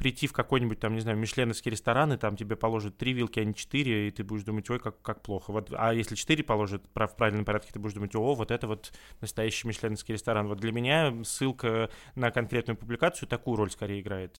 прийти в какой-нибудь там, не знаю, мишленовский ресторан, и там тебе положат три вилки, а не четыре, и ты будешь думать, ой, как, как плохо. Вот, а если четыре положат в правильном порядке, ты будешь думать, о, вот это вот настоящий мишленовский ресторан. Вот для меня ссылка на конкретную публикацию такую роль скорее играет.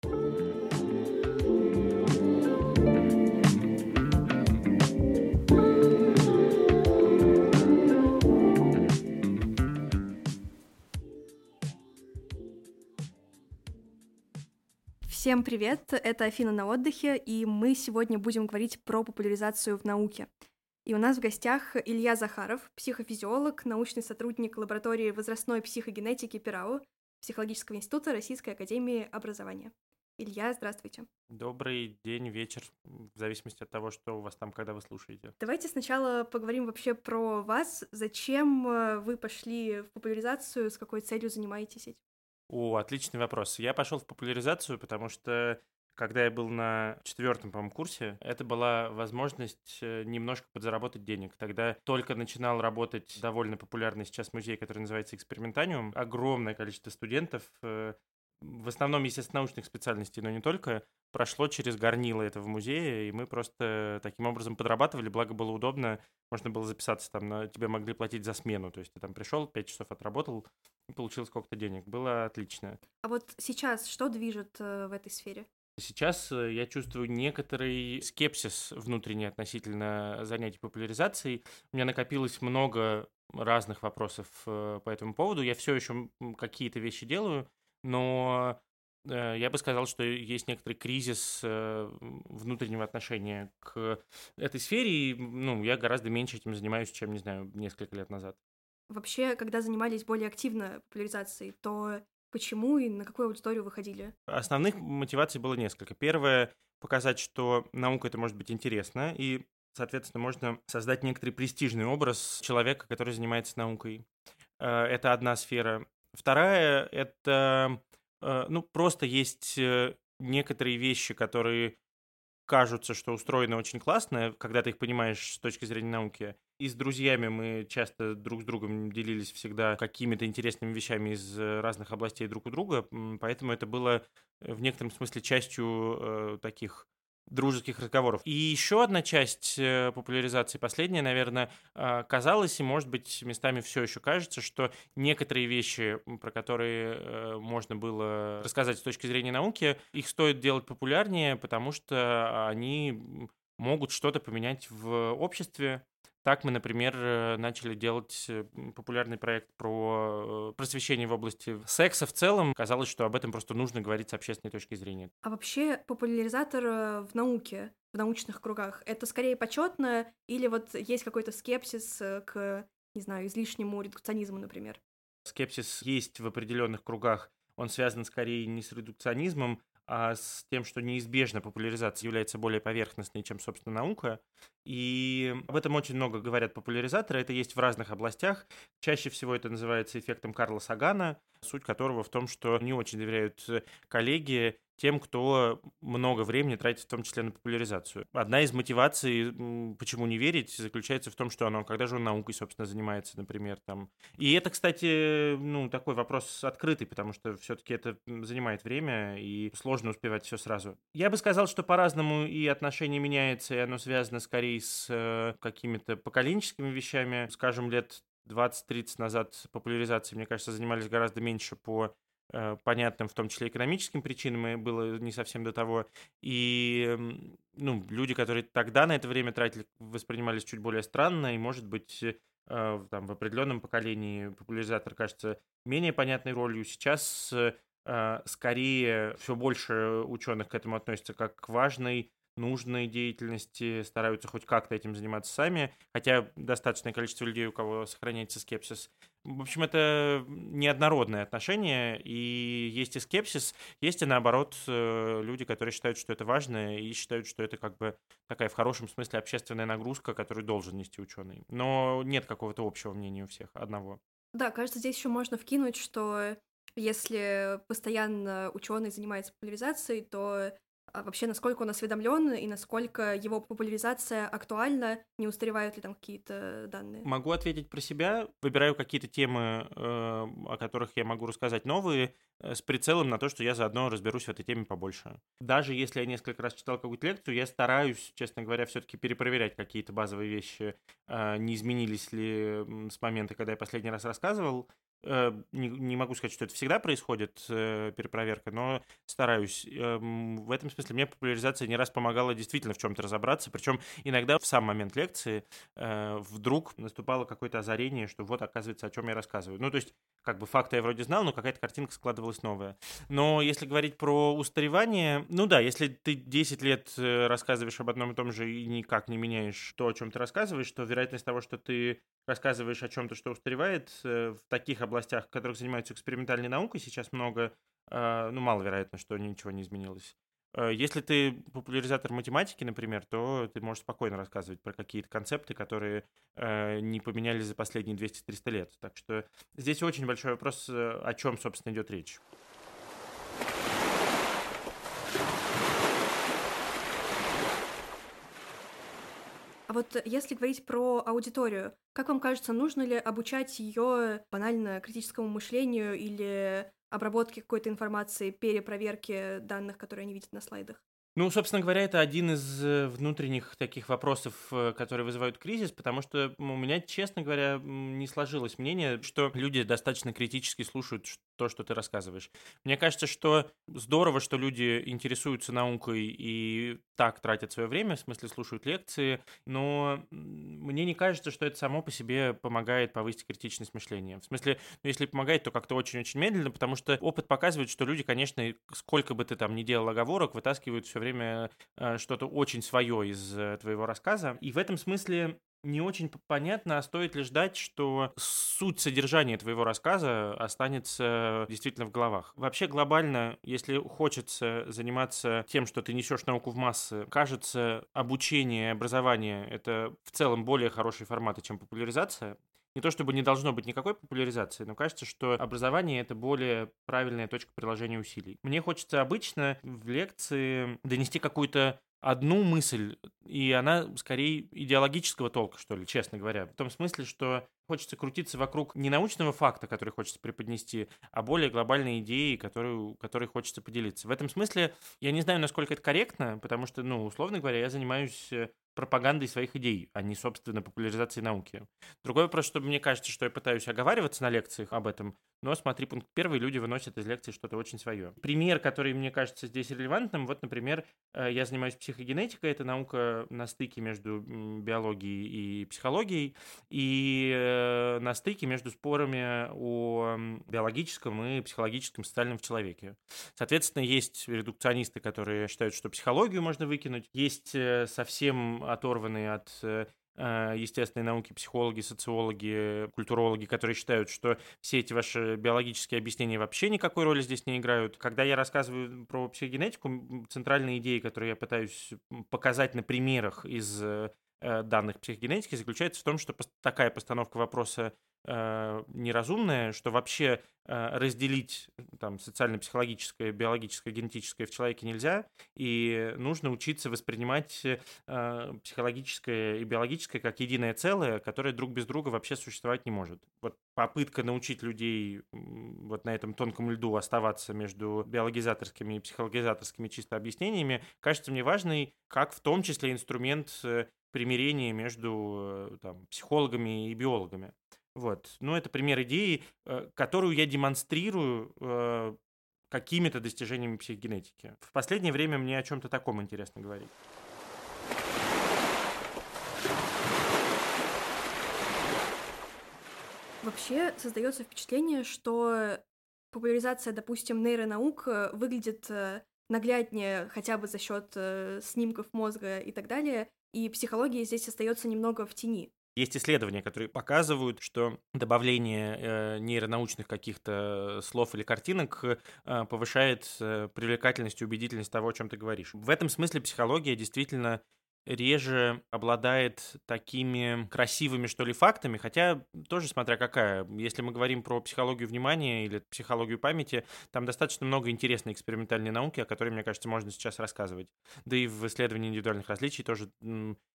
Всем привет, это Афина на отдыхе, и мы сегодня будем говорить про популяризацию в науке. И у нас в гостях Илья Захаров, психофизиолог, научный сотрудник лаборатории возрастной психогенетики ПИРАУ Психологического института Российской Академии Образования. Илья, здравствуйте. Добрый день, вечер, в зависимости от того, что у вас там, когда вы слушаете. Давайте сначала поговорим вообще про вас. Зачем э, вы пошли в популяризацию, с какой целью занимаетесь этим? О, отличный вопрос. Я пошел в популяризацию, потому что когда я был на четвертом, по-моему, курсе, это была возможность э, немножко подзаработать денег. Тогда только начинал работать довольно популярный сейчас музей, который называется «Экспериментаниум». Огромное количество студентов, э, в основном, естественно, научных специальностей, но не только, прошло через горнило этого музея, и мы просто таким образом подрабатывали, благо было удобно, можно было записаться там, на, тебе могли платить за смену, то есть ты там пришел, пять часов отработал и получил сколько-то денег, было отлично. А вот сейчас что движет э, в этой сфере? Сейчас э, я чувствую некоторый скепсис внутренний относительно занятий популяризацией. У меня накопилось много разных вопросов э, по этому поводу. Я все еще какие-то вещи делаю, но я бы сказал, что есть некоторый кризис э, внутреннего отношения к этой сфере, и ну, я гораздо меньше этим занимаюсь, чем, не знаю, несколько лет назад. Вообще, когда занимались более активно популяризацией, то почему и на какую аудиторию выходили? Основных мотиваций было несколько. Первое — показать, что наука это может быть интересно, и, соответственно, можно создать некоторый престижный образ человека, который занимается наукой. Э, это одна сфера. Вторая — это Э, ну, просто есть э, некоторые вещи, которые кажутся, что устроены очень классно, когда ты их понимаешь с точки зрения науки. И с друзьями мы часто друг с другом делились всегда какими-то интересными вещами из э, разных областей друг у друга, поэтому это было в некотором смысле частью э, таких дружеских разговоров. И еще одна часть э, популяризации, последняя, наверное, а, казалось и, может быть, местами все еще кажется, что некоторые вещи, про которые э, можно было рассказать с точки зрения науки, их стоит делать популярнее, потому что они могут что-то поменять в обществе, так мы, например, э, начали делать э, популярный проект про э, просвещение в области секса в целом. Казалось, что об этом просто нужно говорить с общественной точки зрения. А вообще популяризатор в науке, в научных кругах, это скорее почетно или вот есть какой-то скепсис к, не знаю, излишнему редукционизму, например? Скепсис есть в определенных кругах. Он связан скорее не с редукционизмом, а с тем, что неизбежно популяризация является более поверхностной, чем, собственно, наука. И об этом очень много говорят популяризаторы. Это есть в разных областях. Чаще всего это называется эффектом Карла Сагана, суть которого в том, что не очень доверяют коллеги тем, кто много времени тратит в том числе на популяризацию. Одна из мотиваций, почему не верить, заключается в том, что оно, когда же он наукой, собственно, занимается, например, там. И это, кстати, ну, такой вопрос открытый, потому что все-таки это занимает время и сложно успевать все сразу. Я бы сказал, что по-разному и отношение меняется, и оно связано скорее с э, какими-то поколенческими вещами. Скажем, лет 20-30 назад популяризацией, мне кажется, занимались гораздо меньше по понятным, в том числе экономическим причинам, и было не совсем до того. И ну, люди, которые тогда на это время тратили, воспринимались чуть более странно, и, может быть, э, там, в определенном поколении популяризатор кажется менее понятной ролью. Сейчас э, скорее все больше ученых к этому относятся как к важной нужной деятельности, стараются хоть как-то этим заниматься сами, хотя достаточное количество людей, у кого сохраняется скепсис. В общем, это неоднородное отношение, и есть и скепсис, есть и наоборот э, люди, которые считают, что это важно, и считают, что это как бы такая в хорошем смысле общественная нагрузка, которую должен нести ученый. Но нет какого-то общего мнения у всех, одного. Да, кажется, здесь еще можно вкинуть, что если постоянно ученый занимается популяризацией, то вообще насколько он осведомлен и насколько его популяризация актуальна, не устаревают ли там какие-то данные? Могу ответить про себя. Выбираю какие-то темы, э, о которых я могу рассказать новые, э, с прицелом на то, что я заодно разберусь в этой теме побольше. Даже если я несколько раз читал какую-то лекцию, я стараюсь, честно говоря, все-таки перепроверять какие-то базовые вещи, э, не изменились ли с момента, когда я последний раз рассказывал. Э, не, не могу сказать, что это всегда происходит, э, перепроверка, но стараюсь. Эм, в этом смысле мне популяризация не раз помогала действительно в чем-то разобраться, причем иногда в сам момент лекции э, вдруг наступало какое-то озарение, что вот, оказывается, о чем я рассказываю. Ну, то есть, как бы факты я вроде знал, но какая-то картинка складывалась новая. Но если говорить про устаревание, ну да, если ты 10 лет рассказываешь об одном и том же и никак не меняешь то, о чем ты рассказываешь, то вероятность того, что ты рассказываешь о чем-то, что устаревает, в таких областях, в которых занимаются экспериментальной наукой, сейчас много, а, ну, маловероятно, что ничего не изменилось. Э, если ты популяризатор математики, например, то ты можешь спокойно рассказывать про какие-то концепты, которые э, не поменялись за последние 200-300 лет. Так что здесь очень большой вопрос, э, о чем, собственно, идет речь. А вот если говорить про аудиторию, как вам кажется, нужно ли обучать ее банально критическому мышлению или обработке какой-то информации, перепроверке данных, которые они видят на слайдах? Ну, собственно говоря, это один из э, внутренних таких вопросов, э, которые вызывают кризис, потому что у меня, честно говоря, не сложилось мнение, что люди достаточно критически слушают то, что ты рассказываешь. Мне кажется, что здорово, что люди интересуются наукой и так тратят свое время, в смысле слушают лекции, но мне не кажется, что это само по себе помогает повысить критичность мышления. В смысле, ну, если помогает, то как-то очень-очень медленно, потому что опыт показывает, что люди, конечно, сколько бы ты там ни делал оговорок, вытаскивают все время э, что-то очень свое из э, твоего рассказа. И в этом смысле не очень понятно, а стоит ли ждать, что суть содержания твоего рассказа останется действительно в головах. Вообще глобально, если хочется заниматься тем, что ты несешь науку в массы, кажется, обучение образование — это в целом более хорошие форматы, чем популяризация. Не то чтобы не должно быть никакой популяризации, но кажется, что образование — это более правильная точка приложения усилий. Мне хочется обычно в лекции донести какую-то одну мысль, и она скорее идеологического толка, что ли, честно говоря. В том смысле, что хочется крутиться вокруг не научного факта, который хочется преподнести, а более глобальной идеи, которую, которой хочется поделиться. В этом смысле я не знаю, насколько это корректно, потому что, ну, условно говоря, я занимаюсь э, пропагандой своих идей, а не, собственно, популяризацией науки. Другой вопрос, что мне кажется, что я пытаюсь оговариваться на лекциях об этом, но смотри, пункт первый, люди выносят из лекции что-то очень свое. Пример, который мне кажется здесь релевантным, вот, например, э, я занимаюсь психогенетикой, это наука на стыке между биологией и психологией, и э, на стыке между спорами о биологическом и психологическом социальном в человеке. Соответственно, есть редукционисты, которые считают, что психологию можно выкинуть, есть э, совсем оторванные от Э, естественной науки, психологи, социологи, культурологи, которые считают, что все эти ваши биологические объяснения вообще никакой роли здесь не играют. Когда я рассказываю про психогенетику, центральные идеи, которые я пытаюсь показать на примерах из э, данных психогенетики, заключается в том, что такая постановка вопроса э, неразумное, что вообще э, разделить там социально-психологическое, биологическое, генетическое в человеке нельзя, и нужно учиться воспринимать э, психологическое и биологическое как единое целое, которое друг без друга вообще существовать не может. Вот попытка научить людей вот на этом тонком льду оставаться между биологизаторскими и психологизаторскими чисто объяснениями кажется мне важной, как в том числе инструмент э, примирения между э, там, психологами и биологами. Вот. Ну, это пример идеи, э, которую я демонстрирую э, какими-то достижениями психогенетики. В последнее время мне о чем-то таком интересно говорить. Вообще создается впечатление, что популяризация, допустим, нейронаук э, выглядит нагляднее хотя бы за счет снимков мозга и так далее, и психология здесь остается немного в тени. Есть исследования, которые показывают, что добавление э, нейронаучных каких-то слов или картинок э, повышает э, привлекательность и убедительность того, о чем ты говоришь. В этом смысле психология действительно реже обладает такими красивыми, что ли, фактами, хотя тоже смотря какая. Если мы говорим про психологию внимания или психологию памяти, там достаточно много интересной экспериментальной науки, о которой, мне кажется, можно сейчас рассказывать. Да и в исследовании индивидуальных различий тоже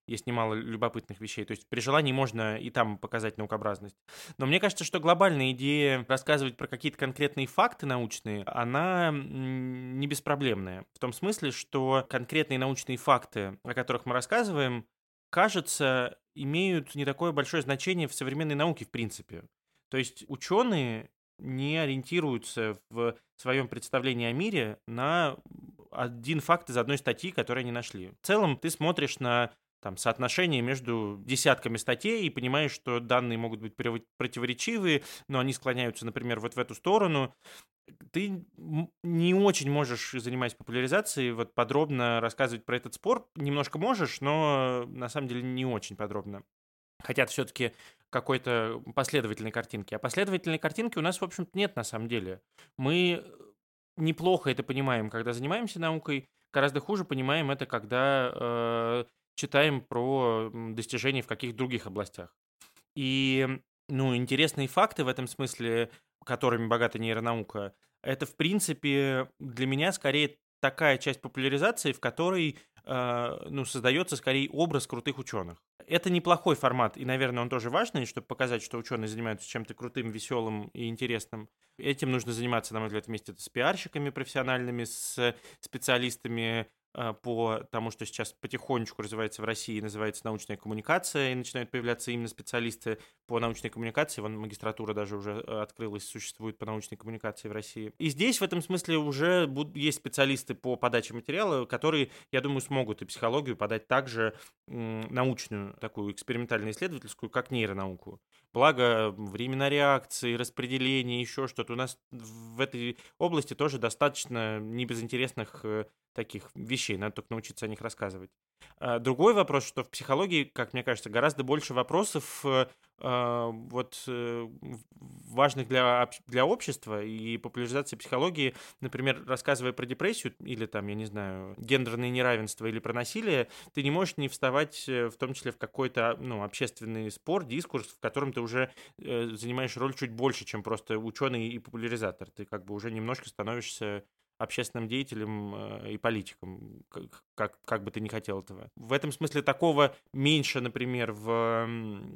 есть немало любопытных вещей. То есть при желании можно и там показать наукообразность. Но мне кажется, что глобальная идея рассказывать про какие-то конкретные факты научные, она не беспроблемная. В том смысле, что конкретные научные факты, о которых мы рассказываем, кажется, имеют не такое большое значение в современной науке в принципе. То есть ученые не ориентируются в своем представлении о мире на один факт из одной статьи, которую они нашли. В целом ты смотришь на там, соотношение между десятками статей и понимаешь, что данные могут быть противоречивые, но они склоняются, например, вот в эту сторону. Ты не очень можешь, занимаясь популяризацией, вот подробно рассказывать про этот спор. Немножко можешь, но на самом деле не очень подробно. Хотят все-таки какой-то последовательной картинки. А последовательной картинки у нас, в общем-то, нет на самом деле. Мы неплохо это понимаем, когда занимаемся наукой, гораздо хуже понимаем это, когда э, читаем про достижения в каких других областях. И, ну, интересные факты в этом смысле, которыми богата нейронаука, это, в принципе, для меня скорее такая часть популяризации, в которой э, ну, создается скорее образ крутых ученых. Это неплохой формат, и, наверное, он тоже важный, чтобы показать, что ученые занимаются чем-то крутым, веселым и интересным. Этим нужно заниматься, на мой взгляд, вместе с пиарщиками профессиональными, с специалистами по тому, что сейчас потихонечку развивается в России, называется научная коммуникация, и начинают появляться именно специалисты по научной коммуникации. Вон магистратура даже уже э, открылась, существует по научной коммуникации в России. И здесь в этом смысле уже есть специалисты по подаче материала, которые, я думаю, смогут и психологию подать также научную, такую экспериментально-исследовательскую, как нейронауку. Благо, времена реакции, распределение, еще что-то. У нас в этой области тоже достаточно небезынтересных э, таких вещей, надо только научиться о них рассказывать. А, другой вопрос, что в психологии, как мне кажется, гораздо больше вопросов э, а, вот э, важных для, для общества и популяризации психологии, например, рассказывая про депрессию или там, я не знаю, гендерное неравенство или про насилие, ты не можешь не вставать э, в том числе в какой-то ну, общественный спор, дискурс, в котором ты уже занимаешь роль чуть больше, чем просто ученый и популяризатор. Ты как бы уже немножко становишься общественным деятелем э, и политиком, как, как, как бы ты ни хотел этого. В этом смысле такого меньше, например, в,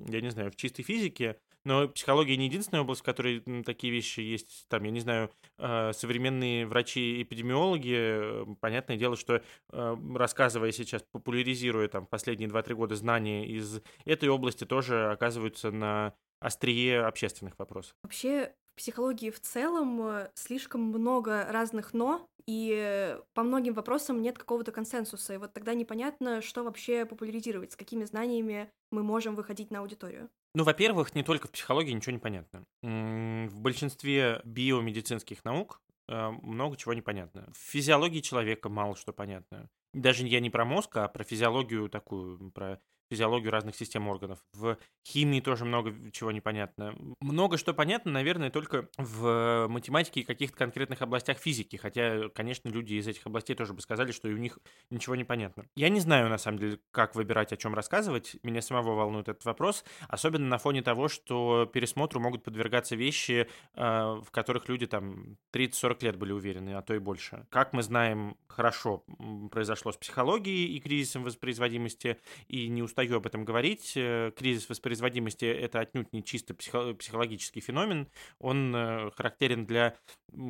я не знаю, в чистой физике, но психология не единственная область, в которой такие вещи есть. Там, я не знаю, э, современные врачи-эпидемиологи, э, понятное дело, что рассказывая сейчас, популяризируя там последние 2-3 года знания из этой области, тоже оказываются на острие общественных вопросов. Вообще, психологии в целом э, слишком много разных «но», и по многим вопросам нет какого-то консенсуса, и вот тогда непонятно, что вообще популяризировать, с какими знаниями мы можем выходить на аудиторию. Ну, во-первых, не только в психологии ничего не понятно. В большинстве биомедицинских наук э, много чего непонятно. В физиологии человека мало что понятно. Даже я не про мозг, а про физиологию такую, про физиологию разных систем органов. В химии тоже много чего непонятно. Много что понятно, наверное, только в математике и каких-то конкретных областях физики, хотя, конечно, люди из этих областей тоже бы сказали, что и у них ничего не понятно. Я не знаю, на самом деле, как выбирать, о чем рассказывать. Меня самого волнует этот вопрос, особенно на фоне того, что пересмотру могут подвергаться вещи, э, в которых люди там 30-40 лет были уверены, а то и больше. Как мы знаем, хорошо произошло с психологией и кризисом воспроизводимости, и не устаю об этом говорить. Э, кризис воспроизводимости — это отнюдь не чисто психо- психологический феномен. Он э, характерен для,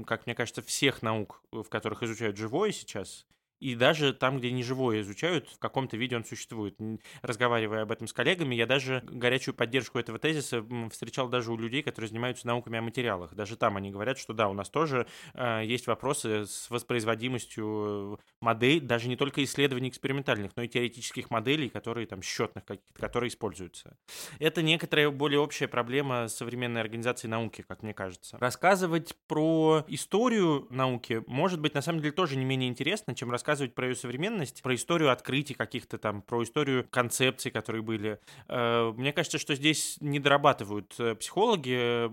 как мне кажется, всех наук, в которых изучают живое сейчас — и даже там, где не живое изучают, в каком-то виде он существует. Разговаривая об этом с коллегами, я даже горячую поддержку этого тезиса встречал даже у людей, которые занимаются науками о материалах. Даже там они говорят, что да, у нас тоже э, есть вопросы с воспроизводимостью моделей, даже не только исследований экспериментальных, но и теоретических моделей, которые там счетных которые используются. Это некоторая более общая проблема современной организации науки, как мне кажется. Рассказывать про историю науки может быть на самом деле тоже не менее интересно, чем рассказывать рассказывать про ее современность, про историю открытий каких-то там, про историю концепций, которые были. Э, мне кажется, что здесь не дорабатывают э, психологи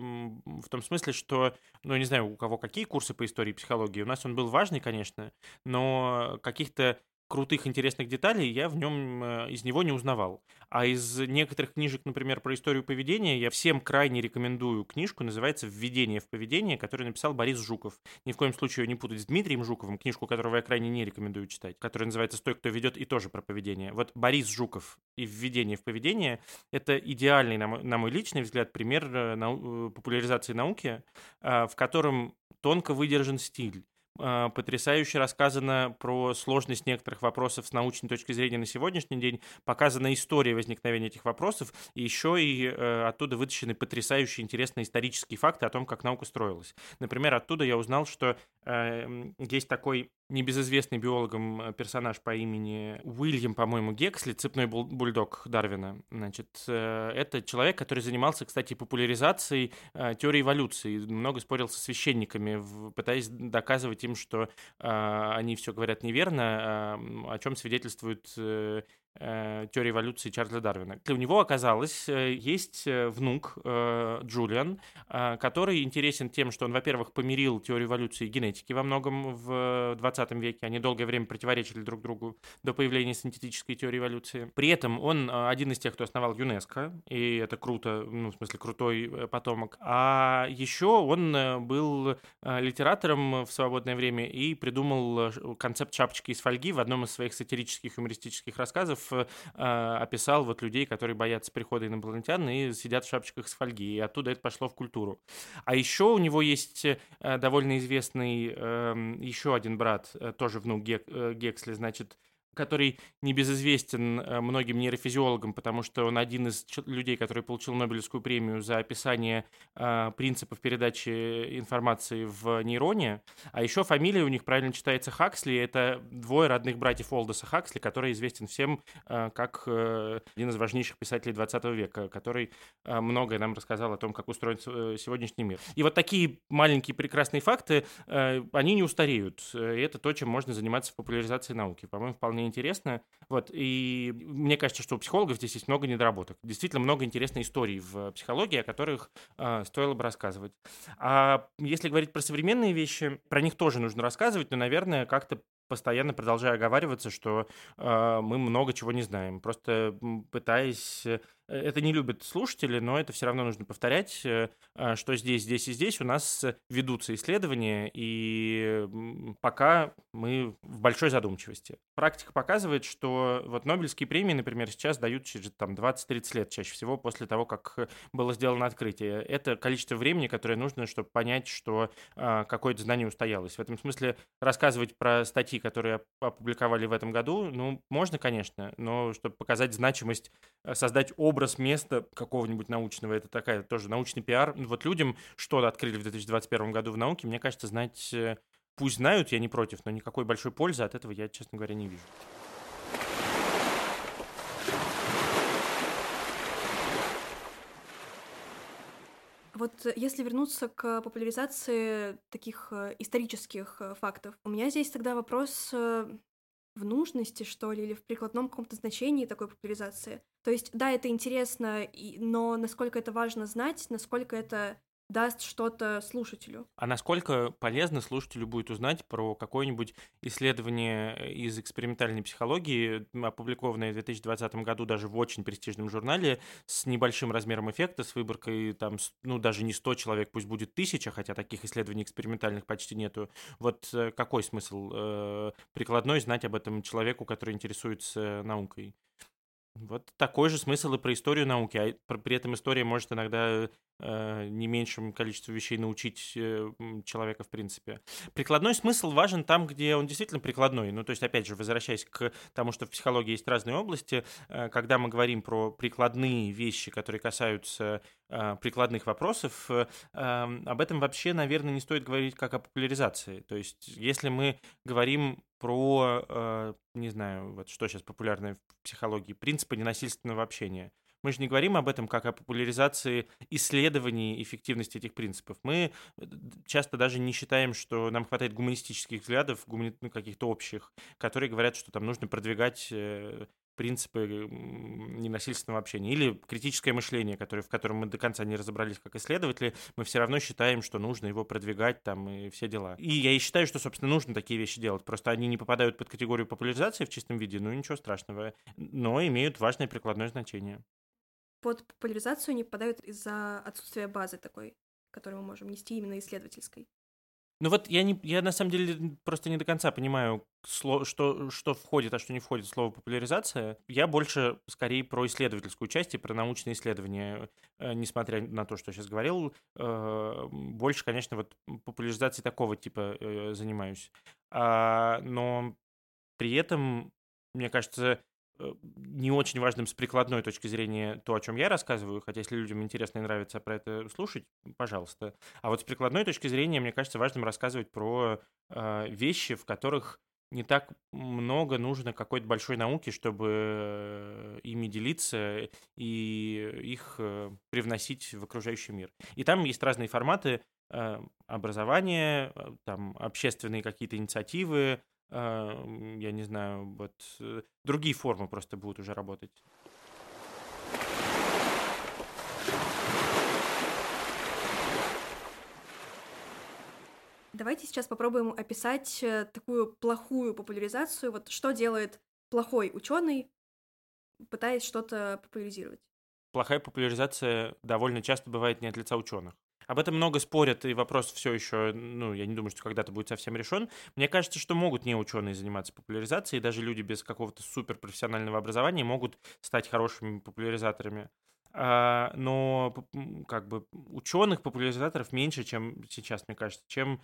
в том смысле, что, ну, не знаю, у кого какие курсы по истории психологии. У нас он был важный, конечно, но каких-то крутых, интересных деталей я в нем э, из него не узнавал. А из некоторых книжек, например, про историю поведения, я всем крайне рекомендую книжку, называется «Введение в поведение», которую написал Борис Жуков. Ни в коем случае ее не путать с Дмитрием Жуковым, книжку которого я крайне не рекомендую читать, которая называется «Стой, кто ведет» и тоже про поведение. Вот Борис Жуков и «Введение в поведение» — это идеальный, на мой, на мой личный взгляд, пример э, нау- популяризации науки, в котором тонко выдержан стиль потрясающе рассказано про сложность некоторых вопросов с научной точки зрения на сегодняшний день, показана история возникновения этих вопросов, и еще и э, оттуда вытащены потрясающие интересные исторические факты о том, как наука строилась. Например, оттуда я узнал, что э, есть такой небезызвестный биологом э, персонаж по имени Уильям, по-моему, Гексли, цепной бульдог Дарвина. Значит, э, это человек, который занимался, кстати, популяризацией э, теории эволюции. Много спорил со священниками, пытаясь доказывать им, что они все говорят неверно, о чем свидетельствует теории эволюции Чарльза Дарвина. У него оказалось есть внук Джулиан, который интересен тем, что он, во-первых, помирил теорию эволюции и генетики во многом в 20 веке. Они долгое время противоречили друг другу до появления синтетической теории эволюции. При этом он э, один из тех, кто основал ЮНЕСКО, и это круто, ну, в смысле, крутой потомок. А еще он был литератором в свободное время и придумал концепт шапочки из фольги в одном из своих сатирических юмористических рассказов э, описал вот людей, которые боятся прихода инопланетян и сидят в шапочках с фольги, и оттуда это пошло в культуру. А еще у него есть э, довольно известный э, еще один брат, э, тоже внук э, Гексли, значит, который небезызвестен э, многим нейрофизиологам, потому что он один из людей, который получил Нобелевскую премию за описание э, принципов передачи информации в нейроне. А еще фамилия у них правильно читается Хаксли. Это двое родных братьев Олдоса Хаксли, который известен всем э, как э, один из важнейших писателей 20 века, который э, многое нам рассказал о том, как устроен э, сегодняшний мир. И вот такие маленькие прекрасные факты, э, они не устареют. И это то, чем можно заниматься в популяризации науки. По-моему, вполне интересно. Вот, и мне кажется, что у психологов здесь есть много недоработок. Действительно много интересной историй в психологии, о которых э, стоило бы рассказывать. А если говорить про современные вещи, про них тоже нужно рассказывать, но, наверное, как-то постоянно продолжаю оговариваться, что э, мы много чего не знаем. Просто пытаясь Э, это не любят слушатели, но это все равно нужно повторять, э, а, что здесь, здесь и здесь у нас ведутся исследования, и пока мы в большой задумчивости. Практика показывает, что вот Нобелевские премии, например, сейчас дают через там 20-30 лет чаще всего после того, как было сделано открытие. Это количество времени, которое нужно, чтобы понять, что а, какое-то знание устоялось. В этом смысле рассказывать про статьи, которые опубликовали в этом году, ну, можно, конечно, но чтобы показать значимость, э, создать образ образ места какого-нибудь научного, это такая тоже научный пиар. Вот людям что открыли в 2021 году в науке, мне кажется, знать, э, пусть знают, я не против, но никакой большой пользы от этого я, честно говоря, не вижу. Вот э, если вернуться к популяризации таких э, исторических фактов, у меня здесь тогда вопрос в нужности, что ли, или в прикладном каком-то значении такой популяризации. То есть, да, это интересно, но насколько это важно знать, насколько это даст что-то слушателю. А насколько полезно слушателю будет узнать про какое-нибудь исследование из экспериментальной психологии, опубликованное в 2020 году даже в очень престижном журнале, с небольшим размером эффекта, с выборкой там, ну, даже не 100 человек, пусть будет тысяча, хотя таких исследований экспериментальных почти нету. Вот э, какой смысл э, прикладной знать об этом человеку, который интересуется наукой? Вот такой же смысл и про историю науки. А при этом история может иногда э, не меньшим количеством вещей научить э, человека в принципе. Прикладной смысл важен там, где он действительно прикладной. Ну, то есть, опять же, возвращаясь к тому, что в психологии есть разные области, э, когда мы говорим про прикладные вещи, которые касаются э, прикладных вопросов, э, э, об этом вообще, наверное, не стоит говорить как о популяризации. То есть, если мы говорим про, э, не знаю, вот что сейчас популярно в психологии, принципы ненасильственного общения. Мы же не говорим об этом как о популяризации исследований эффективности этих принципов. Мы э, часто даже не считаем, что нам хватает гуманистических взглядов, гумани... ну, каких-то общих, которые говорят, что там нужно продвигать э, принципы ненасильственного общения. Или критическое мышление, которое, в котором мы до конца не разобрались как исследователи, мы все равно считаем, что нужно его продвигать там и все дела. И я и считаю, что, собственно, нужно такие вещи делать. Просто они не попадают под категорию популяризации в чистом виде, ну ничего страшного, но имеют важное прикладное значение. Под популяризацию не попадают из-за отсутствия базы такой, которую мы можем нести именно исследовательской. Ну вот я, не, я на самом деле просто не до конца понимаю, что, что входит, а что не входит в слово популяризация. Я больше скорее про исследовательскую часть и про научные исследования, э, несмотря на то, что я сейчас говорил. Э, больше, конечно, вот популяризацией такого типа э, занимаюсь. А, но при этом, мне кажется, не очень важным с прикладной точки зрения то, о чем я рассказываю, хотя если людям интересно и нравится про это слушать, пожалуйста. А вот с прикладной точки зрения, мне кажется, важным рассказывать про э, вещи, в которых не так много нужно какой-то большой науки, чтобы э, ими делиться и их э, привносить в окружающий мир. И там есть разные форматы образования, там общественные какие-то инициативы, я не знаю, вот э, другие формы просто будут уже работать. Давайте сейчас попробуем описать э, такую плохую популяризацию. Вот что делает плохой ученый, пытаясь что-то популяризировать? Плохая популяризация довольно часто бывает не от лица ученых. Об этом много спорят, и вопрос все еще, ну, я не думаю, что когда-то будет совсем решен. Мне кажется, что могут не ученые заниматься популяризацией, даже люди без какого-то суперпрофессионального образования могут стать хорошими популяризаторами. А, но как бы ученых популяризаторов меньше, чем сейчас, мне кажется, чем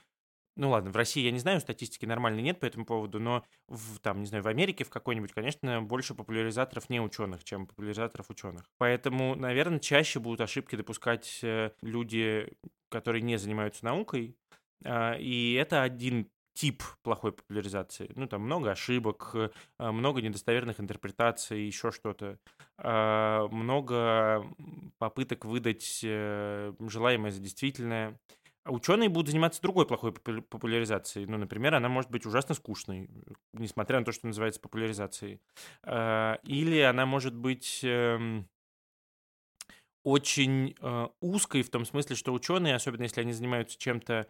ну ладно, в России я не знаю, статистики нормальной нет по этому поводу, но в, там, не знаю, в Америке в какой-нибудь, конечно, больше популяризаторов не ученых, чем популяризаторов ученых. Поэтому, наверное, чаще будут ошибки допускать э, люди, которые не занимаются наукой, а, и это один тип плохой популяризации. Ну, там много ошибок, э, много недостоверных интерпретаций, еще что-то. А, много попыток выдать э, желаемое за действительное. Ученые будут заниматься другой плохой популяризацией. Ну, например, она может быть ужасно скучной, несмотря на то, что называется популяризацией. А, или она может быть эм, очень э, узкой в том смысле, что ученые, особенно если они занимаются чем-то э,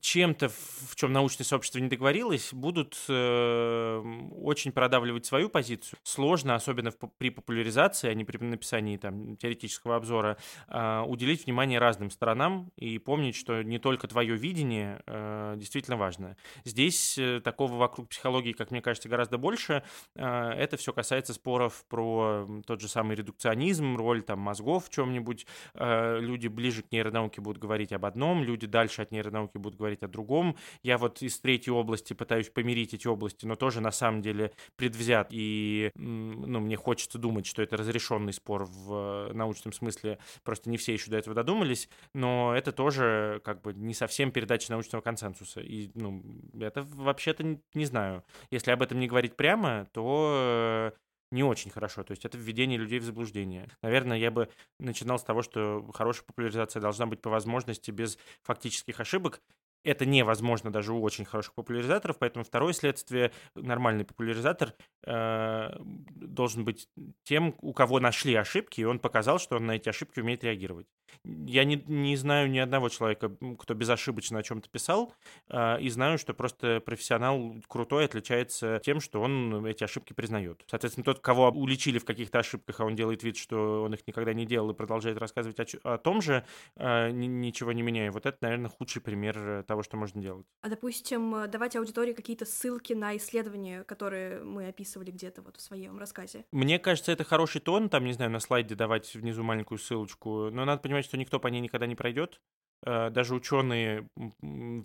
чем-то, в чем научное сообщество не договорилось, будут э, очень продавливать свою позицию. Сложно, особенно при популяризации, а не при написании там, теоретического обзора, э, уделить внимание разным сторонам и помнить, что не только твое видение э, действительно важно. Здесь э, такого вокруг психологии, как мне кажется, гораздо больше. Э, это все касается споров про тот же самый редукционизм, роль там, мозгов в чем-нибудь. Э, люди ближе к нейронауке будут говорить об одном, люди дальше от нейронауки будут говорить о другом. Я вот из третьей области пытаюсь помирить эти области, но тоже на самом деле предвзят. И ну, мне хочется думать, что это разрешенный спор в научном смысле. Просто не все еще до этого додумались. Но это тоже как бы не совсем передача научного консенсуса. И ну, это вообще-то не знаю. Если об этом не говорить прямо, то не очень хорошо. То есть это введение людей в заблуждение. Наверное, я бы начинал с того, что хорошая популяризация должна быть по возможности без фактических ошибок это невозможно даже у очень хороших популяризаторов, поэтому второе следствие, нормальный популяризатор э, должен быть тем, у кого нашли ошибки, и он показал, что он на эти ошибки умеет реагировать. Я не, не знаю ни одного человека, кто безошибочно о чем-то писал, э, и знаю, что просто профессионал крутой отличается тем, что он эти ошибки признает. Соответственно, тот, кого уличили в каких-то ошибках, а он делает вид, что он их никогда не делал и продолжает рассказывать о, о том же, э, ничего не меняя. Вот это, наверное, худший пример того, что можно делать. А, допустим, э, давать аудитории какие-то ссылки на исследования, которые мы описывали где-то вот в своем рассказе? Мне кажется, это хороший тон, там, не знаю, на слайде давать внизу маленькую ссылочку, но надо понимать, что никто по ней никогда не пройдет. Э, даже ученые,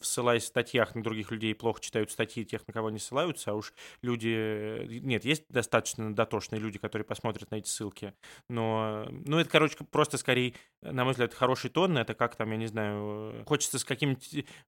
ссылаясь в статьях на других людей, плохо читают статьи тех, на кого они ссылаются, а уж люди... Э, нет, есть достаточно дотошные люди, которые посмотрят на эти ссылки, но... Ну, это, короче, просто скорее на мой взгляд, хороший тон, это как там, я не знаю, хочется с какими-то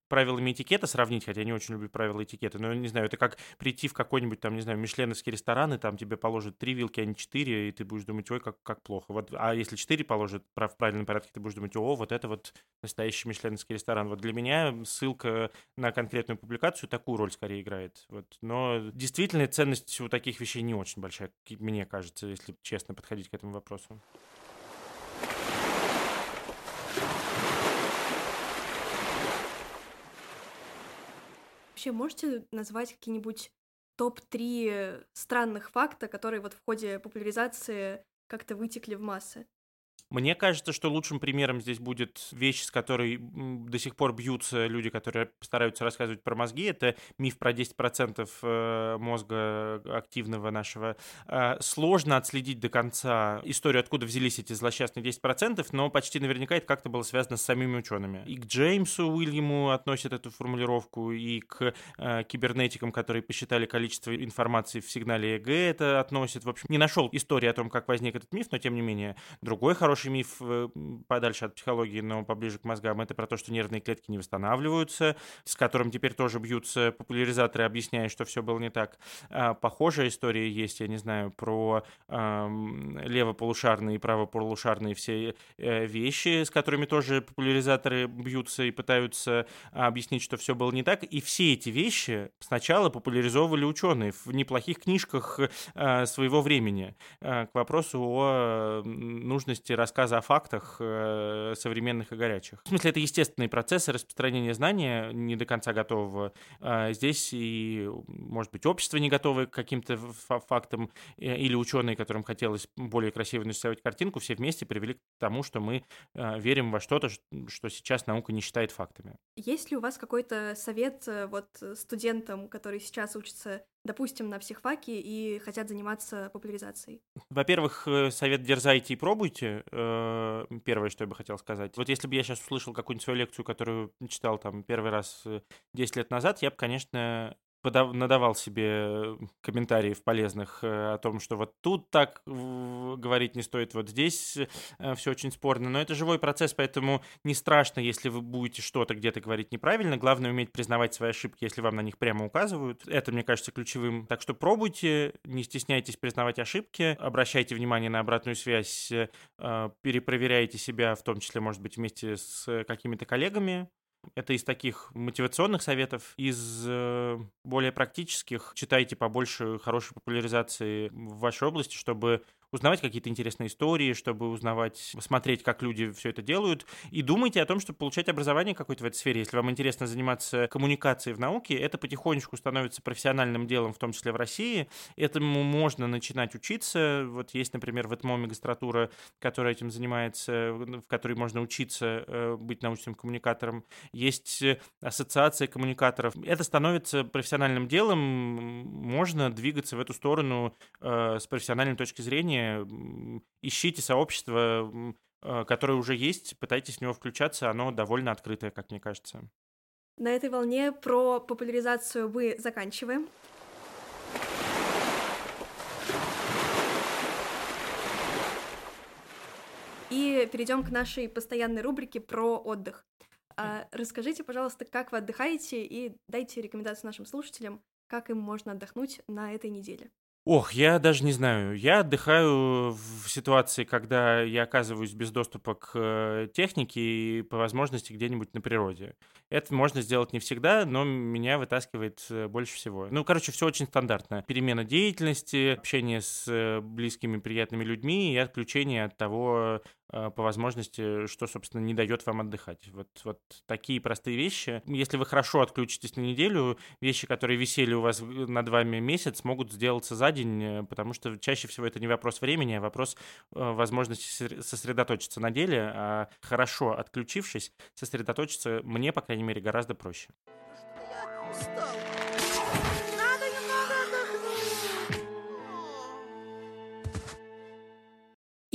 правилами этикета сравнить, хотя я не очень люблю правила этикета, но, не знаю, это как прийти в какой-нибудь там, не знаю, мишленовский ресторан, и там тебе положат три вилки, а не четыре, и ты будешь думать, ой, как, как плохо. Вот, а если четыре положат в правильном порядке, ты будешь думать, о, вот это вот настоящий мишленовский ресторан. Вот для меня ссылка на конкретную публикацию такую роль скорее играет. Вот. Но действительно ценность у таких вещей не очень большая, мне кажется, если честно подходить к этому вопросу. Вообще, можете назвать какие-нибудь топ-3 странных факта, которые вот в ходе популяризации как-то вытекли в массы? Мне кажется, что лучшим примером здесь будет вещь, с которой до сих пор бьются люди, которые стараются рассказывать про мозги. Это миф про 10% э, мозга активного нашего. Э, сложно отследить до конца историю, откуда взялись эти злосчастные 10%, но почти наверняка это как-то было связано с самими учеными. И к Джеймсу Уильяму относят эту формулировку, и к э, кибернетикам, которые посчитали количество информации в сигнале ЭГ, это относят. В общем, не нашел истории о том, как возник этот миф, но тем не менее. Другой хороший хороший миф э, подальше от психологии, но поближе к мозгам, это про то, что нервные клетки не восстанавливаются, с которым теперь тоже бьются популяризаторы, объясняя, что все было не так. А, похожая история есть, я не знаю, про э, левополушарные и правополушарные все э, вещи, с которыми тоже популяризаторы бьются и пытаются объяснить, что все было не так. И все эти вещи сначала популяризовывали ученые в неплохих книжках э, своего времени. К вопросу о нужности рассказа о фактах э, современных и горячих. В смысле, это естественные процессы распространения знания, не до конца готового. А здесь и, может быть, общество не готово к каким-то фактам, э, или ученые, которым хотелось более красиво нарисовать картинку, все вместе привели к тому, что мы э, верим во что-то, что сейчас наука не считает фактами. Есть ли у вас какой-то совет вот студентам, которые сейчас учатся допустим, на психфаке и хотят заниматься популяризацией? Во-первых, э, совет дерзайте и пробуйте. Э, первое, что я бы хотел сказать. Вот если бы я сейчас услышал какую-нибудь свою лекцию, которую читал там первый раз 10 э, лет назад, я бы, конечно, подав, надавал себе комментариев полезных э, о том, что вот тут так говорить не стоит, вот здесь э, все очень спорно. Но это живой процесс, поэтому не страшно, если вы будете что-то где-то говорить неправильно. Главное уметь признавать свои ошибки, если вам на них прямо указывают. Это, мне кажется, ключевым. Так что пробуйте, не стесняйтесь признавать ошибки, обращайте внимание на обратную связь, э, перепроверяйте себя, в том числе, может быть, вместе с какими-то коллегами. Это из таких мотивационных советов. Из э, более практических читайте побольше хорошей популяризации в вашей области, чтобы узнавать какие-то интересные истории, чтобы узнавать, смотреть, как люди все это делают, и думайте о том, чтобы получать образование какое-то в этой сфере. Если вам интересно заниматься коммуникацией в науке, это потихонечку становится профессиональным делом, в том числе в России. Этому можно начинать учиться. Вот есть, например, в ЭТМО магистратура, которая этим занимается, в которой можно учиться э, быть научным коммуникатором. Есть ассоциация коммуникаторов. Это становится профессиональным делом. Можно двигаться в эту сторону э, с профессиональной точки зрения, ищите сообщество, э, которое уже есть, пытайтесь в него включаться, оно довольно открытое, как мне кажется. На этой волне про популяризацию мы заканчиваем. И перейдем к нашей постоянной рубрике про отдых. А, расскажите, пожалуйста, как вы отдыхаете и дайте рекомендации нашим слушателям, как им можно отдохнуть на этой неделе. Ох, я даже не знаю. Я отдыхаю в ситуации, когда я оказываюсь без доступа к э, технике и по возможности где-нибудь на природе. Это можно сделать не всегда, но меня вытаскивает э, больше всего. Ну, короче, все очень стандартно. Перемена деятельности, общение с э, близкими, приятными людьми и отключение от того, по возможности, что, собственно, не дает вам отдыхать. Вот, вот такие простые вещи. Если вы хорошо отключитесь на неделю, вещи, которые висели у вас над вами месяц, могут сделаться за день, э, потому что чаще всего это не вопрос времени, а вопрос э, возможности сосредоточиться на деле, а хорошо отключившись, сосредоточиться мне, по крайней мере, гораздо проще.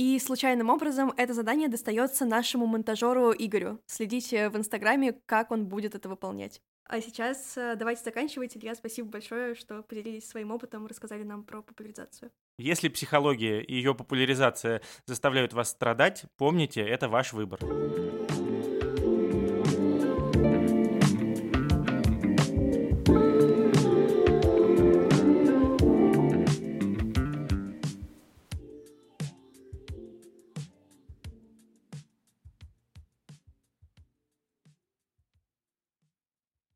И случайным образом это задание достается нашему монтажеру Игорю. Следите в Инстаграме, как он будет это выполнять. А сейчас э, давайте заканчивать. Илья, спасибо большое, что поделились своим опытом, рассказали нам про популяризацию. Если психология и ее популяризация заставляют вас страдать, помните, это ваш выбор.